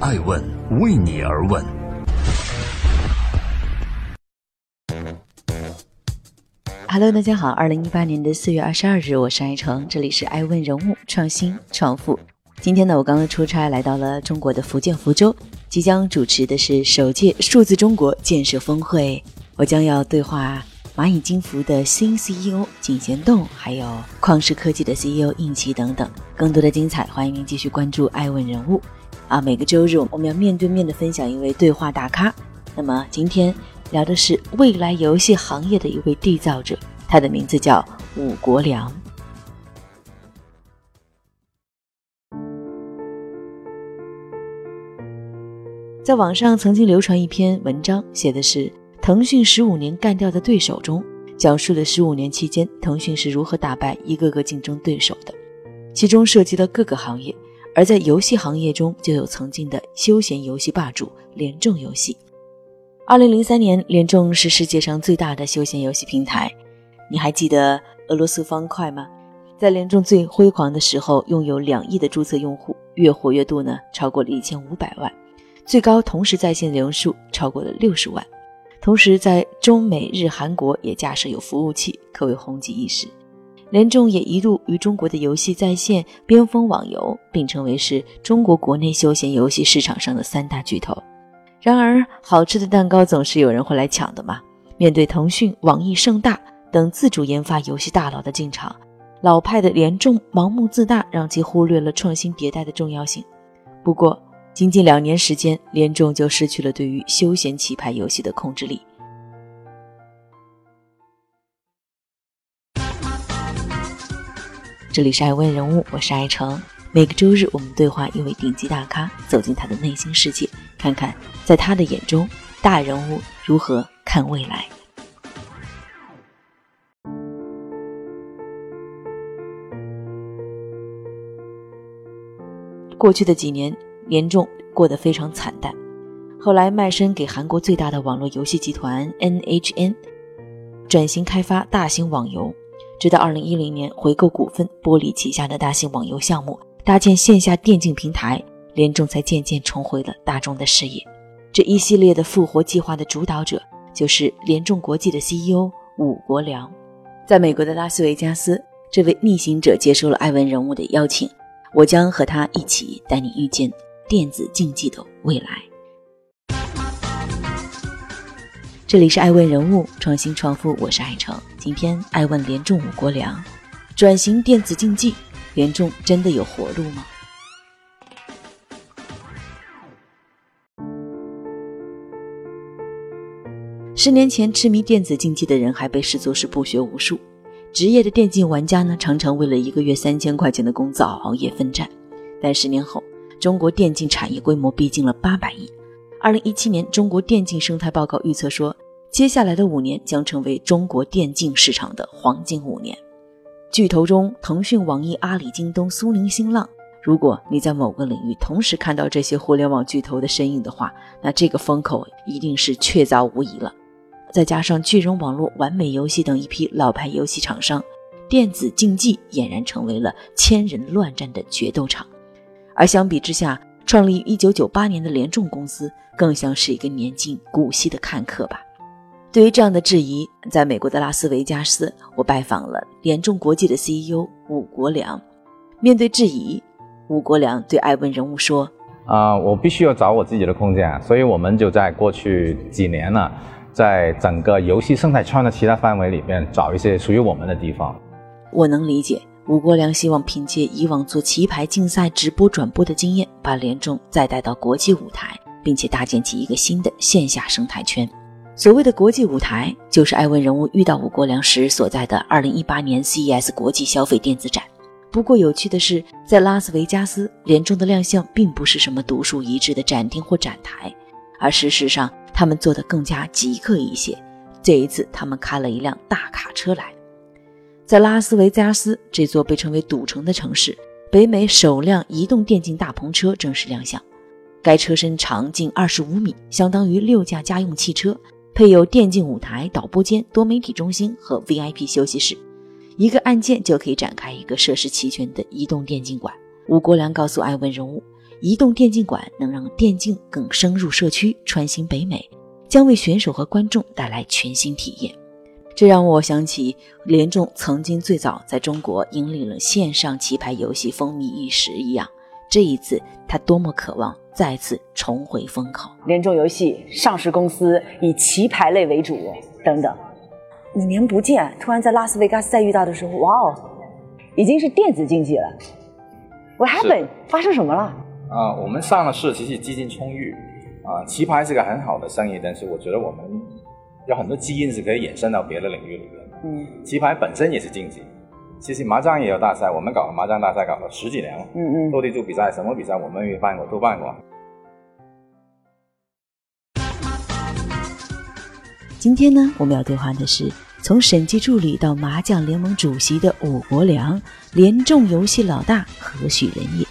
爱问为你而问。Hello，大家好，二零一八年的四月二十二日，我是爱成，这里是爱问人物创新创富。今天呢，我刚刚出差来到了中国的福建福州，即将主持的是首届数字中国建设峰会，我将要对话蚂蚁金服的新 CEO 景贤栋，还有旷视科技的 CEO 应奇等等，更多的精彩，欢迎您继续关注爱问人物。啊，每个周日我们要面对面的分享一位对话大咖，那么今天聊的是未来游戏行业的一位缔造者，他的名字叫武国良。在网上曾经流传一篇文章，写的是腾讯十五年干掉的对手中，讲述了十五年期间腾讯是如何打败一个个竞争对手的，其中涉及了各个行业，而在游戏行业中就有曾经的休闲游戏霸主联众游戏。二零零三年，联众是世界上最大的休闲游戏平台，你还记得俄罗斯方块吗？在联众最辉煌的时候，拥有两亿的注册用户，月活跃度呢超过了一千五百万。最高同时在线人数超过了六十万，同时在中美日韩国也架设有服务器，可谓红极一时。联众也一度与中国的游戏在线边锋网游并称为是中国国内休闲游戏市场上的三大巨头。然而，好吃的蛋糕总是有人会来抢的嘛。面对腾讯、网易、盛大等自主研发游戏大佬的进场，老派的联众盲目自大，让其忽略了创新迭代的重要性。不过，仅仅两年时间，联众就失去了对于休闲棋牌游戏的控制力。这里是爱问人物，我是爱成。每个周日，我们对话一位顶级大咖，走进他的内心世界，看看在他的眼中，大人物如何看未来。过去的几年。严重过得非常惨淡，后来卖身给韩国最大的网络游戏集团 NHN，转型开发大型网游，直到2010年回购股份剥离旗下的大型网游项目，搭建线下电竞平台，联众才渐渐重回了大众的视野。这一系列的复活计划的主导者就是联众国际的 CEO 武国良。在美国的拉斯维加斯，这位逆行者接受了艾文人物的邀请，我将和他一起带你遇见。电子竞技的未来。这里是爱问人物创新创富，我是爱成。今天爱问联众武国良，转型电子竞技，联众真的有活路吗？十年前，痴迷电子竞技的人还被视作是不学无术，职业的电竞玩家呢，常常为了一个月三千块钱的工资熬夜奋战。但十年后，中国电竞产业规模逼近了八百亿。二零一七年，中国电竞生态报告预测说，接下来的五年将成为中国电竞市场的黄金五年。巨头中，腾讯、网易、阿里、京东、苏宁、新浪，如果你在某个领域同时看到这些互联网巨头的身影的话，那这个风口一定是确凿无疑了。再加上巨人网络、完美游戏等一批老牌游戏厂商，电子竞技俨然成为了千人乱战的决斗场。而相比之下，创立于一九九八年的联众公司更像是一个年近古稀的看客吧。对于这样的质疑，在美国的拉斯维加斯，我拜访了联众国际的 CEO 武国良。面对质疑，武国良对艾文人物说：“啊，我必须要找我自己的空间，所以我们就在过去几年呢，在整个游戏生态圈的其他范围里面找一些属于我们的地方。”我能理解。吴国良希望凭借以往做棋牌竞赛直播转播的经验，把联众再带到国际舞台，并且搭建起一个新的线下生态圈。所谓的国际舞台，就是艾文人物遇到吴国良时所在的2018年 CES 国际消费电子展。不过有趣的是，在拉斯维加斯，联众的亮相并不是什么独树一帜的展厅或展台，而事实上他们做的更加极客一些。这一次，他们开了一辆大卡车来。在拉斯维加斯这座被称为“赌城”的城市，北美首辆移动电竞大篷车正式亮相。该车身长近二十五米，相当于六架家用汽车，配有电竞舞台、导播间、多媒体中心和 VIP 休息室。一个按键就可以展开一个设施齐全的移动电竞馆。吴国良告诉艾文人物，移动电竞馆能让电竞更深入社区，穿行北美，将为选手和观众带来全新体验。这让我想起联众曾经最早在中国引领了线上棋牌游戏风靡一时一样。这一次，他多么渴望再次重回风口。联众游戏上市公司以棋牌类为主，等等。五年不见，突然在拉斯维加斯再遇到的时候，哇哦，已经是电子竞技了。What happened？发生什么了？啊，我们上了市，其实资金充裕。啊，棋牌是个很好的生意，但是我觉得我们有很多基因是可以衍生到别的领域里面。嗯，棋牌本身也是竞技。其实麻将也有大赛，我们搞麻将大赛搞了十几年了。嗯嗯，斗地主比赛什么比赛我们也办过，都办过。今天呢，我们要对话的是从审计助理到麻将联盟主席的武国良，联众游戏老大何许人也？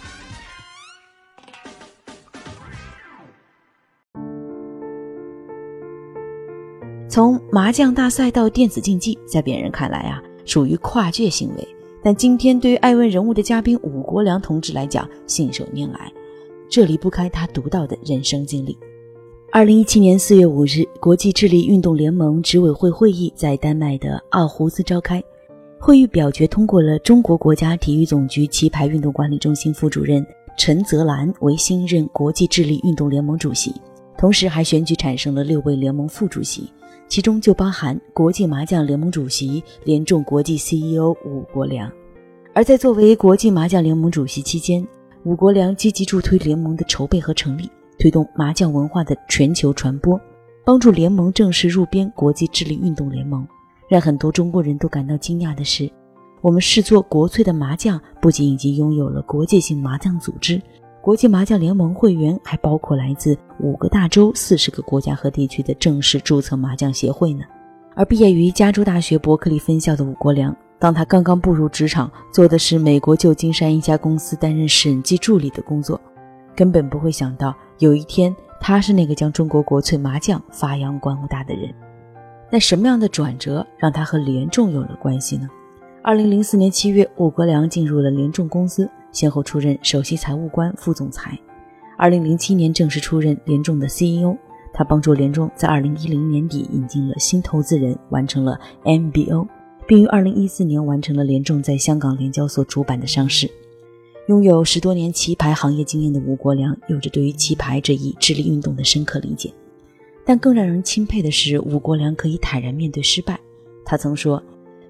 麻将大赛到电子竞技，在别人看来啊。属于跨界行为，但今天对于爱问人物的嘉宾武国良同志来讲，信手拈来，这离不开他独到的人生经历。二零一七年四月五日，国际智力运动联盟执委会会议在丹麦的奥胡斯召开，会议表决通过了中国国家体育总局棋牌运动管理中心副主任陈泽兰为新任国际智力运动联盟主席，同时还选举产生了六位联盟副主席。其中就包含国际麻将联盟主席、联众国际 CEO 武国良。而在作为国际麻将联盟主席期间，武国良积极助推联盟的筹备和成立，推动麻将文化的全球传播，帮助联盟正式入编国际智力运动联盟。让很多中国人都感到惊讶的是，我们视作国粹的麻将不仅已经拥有了国际性麻将组织。国际麻将联盟会员还包括来自五个大洲、四十个国家和地区的正式注册麻将协会呢。而毕业于加州大学伯克利分校的武国良，当他刚刚步入职场，做的是美国旧金山一家公司担任审计助理的工作，根本不会想到有一天他是那个将中国国粹麻将发扬光大的人。那什么样的转折让他和联众有了关系呢？二零零四年七月，武国良进入了联众公司。先后出任首席财务官、副总裁。二零零七年正式出任联众的 CEO。他帮助联众在二零一零年底引进了新投资人，完成了 MBO，并于二零一四年完成了联众在香港联交所主板的上市。拥有十多年棋牌行业经验的吴国良，有着对于棋牌这一智力运动的深刻理解。但更让人钦佩的是，吴国良可以坦然面对失败。他曾说：“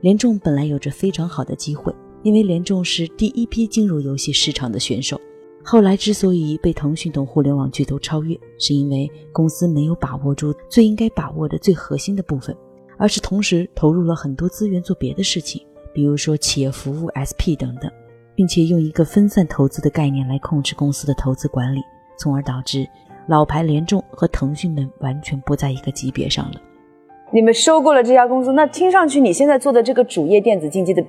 联众本来有着非常好的机会。”因为联众是第一批进入游戏市场的选手，后来之所以被腾讯等互联网巨头超越，是因为公司没有把握住最应该把握的最核心的部分，而是同时投入了很多资源做别的事情，比如说企业服务、SP 等等，并且用一个分散投资的概念来控制公司的投资管理，从而导致老牌联众和腾讯们完全不在一个级别上了。你们收购了这家公司，那听上去你现在做的这个主业电子竞技的。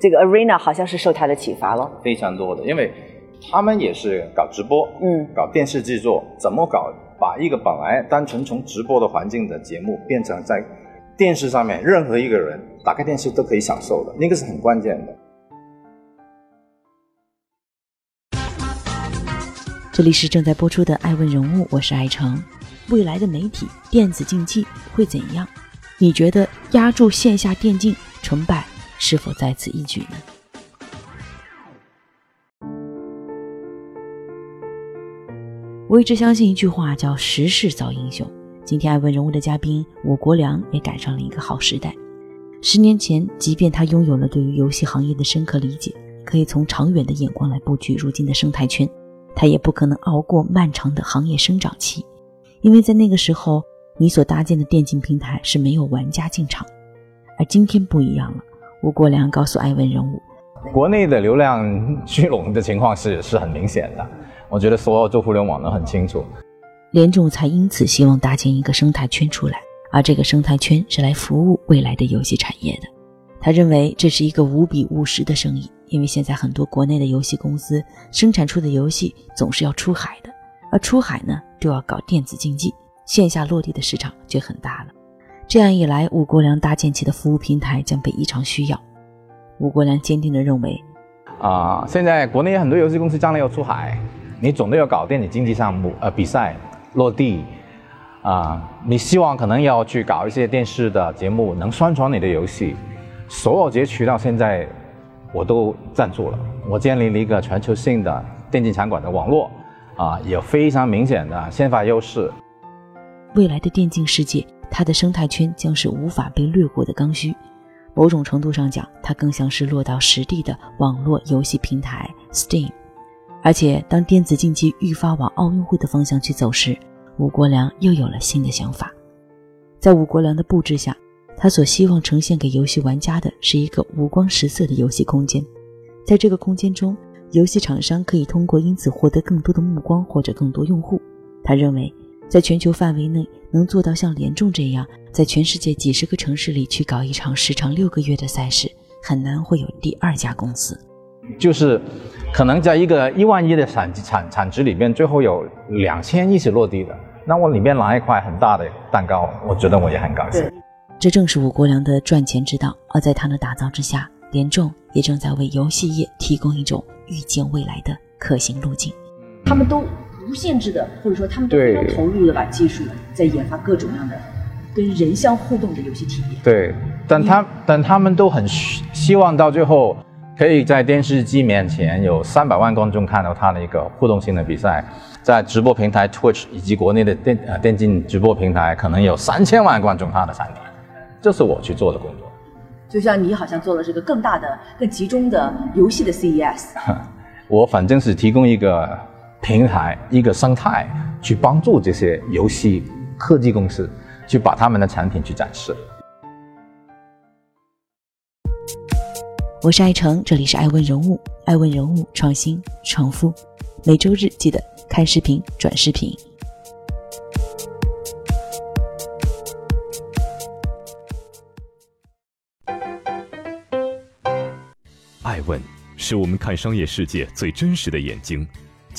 这个 Arena 好像是受他的启发了，非常多的，因为他们也是搞直播，嗯，搞电视制作，怎么搞把一个本来单纯从直播的环境的节目变成在电视上面任何一个人打开电视都可以享受的，那个是很关键的。这里是正在播出的《爱问人物》，我是爱成。未来的媒体电子竞技会怎样？你觉得压住线下电竞成败？是否在此一举呢？我一直相信一句话，叫“时势造英雄”。今天爱问人物的嘉宾武国良也赶上了一个好时代。十年前，即便他拥有了对于游戏行业的深刻理解，可以从长远的眼光来布局如今的生态圈，他也不可能熬过漫长的行业生长期，因为在那个时候，你所搭建的电竞平台是没有玩家进场，而今天不一样了。吴国良告诉艾文人物：“国内的流量聚拢的情况是是很明显的，我觉得所有做互联网的很清楚。联众才因此希望搭建一个生态圈出来，而这个生态圈是来服务未来的游戏产业的。他认为这是一个无比务实的生意，因为现在很多国内的游戏公司生产出的游戏总是要出海的，而出海呢就要搞电子竞技，线下落地的市场就很大了。”这样一来，吴国良搭建起的服务平台将被异常需要。吴国良坚定地认为，啊，现在国内很多游戏公司将来要出海，你总得要搞电子竞技项目，呃，比赛落地，啊，你希望可能要去搞一些电视的节目，能宣传你的游戏。所有这些渠道现在我都赞助了，我建立了一个全球性的电竞场馆的网络，啊，有非常明显的先发优势。未来的电竞世界，它的生态圈将是无法被掠过的刚需。某种程度上讲，它更像是落到实地的网络游戏平台 Steam。而且，当电子竞技愈发往奥运会的方向去走时，吴国良又有了新的想法。在吴国良的布置下，他所希望呈现给游戏玩家的是一个五光十色的游戏空间。在这个空间中，游戏厂商可以通过因此获得更多的目光或者更多用户。他认为，在全球范围内能做到像联众这样。在全世界几十个城市里去搞一场时长六个月的赛事，很难会有第二家公司。就是，可能在一个一万亿的产产产值里面，最后有两千亿是落地的，那我里面拿一块很大的蛋糕，我觉得我也很高兴。这正是吴国良的赚钱之道。而在他的打造之下，联众也正在为游戏业提供一种预见未来的可行路径。他们都无限制的，或者说他们都非常投入的把技术在研发各种各样的。跟人相互动的游戏体验。对，但他但他们都很希望到最后可以在电视机面前有三百万观众看到他的一个互动性的比赛，在直播平台 Twitch 以及国内的电呃电竞直播平台可能有三千万观众他的产品，这是我去做的工作。就像你好像做了这个更大的、更集中的游戏的 CES。我反正是提供一个平台、一个生态，去帮助这些游戏科技公司。去把他们的产品去展示。我是爱成，这里是爱问人物，爱问人物创新创富，每周日记得看视频转视频。爱问是我们看商业世界最真实的眼睛，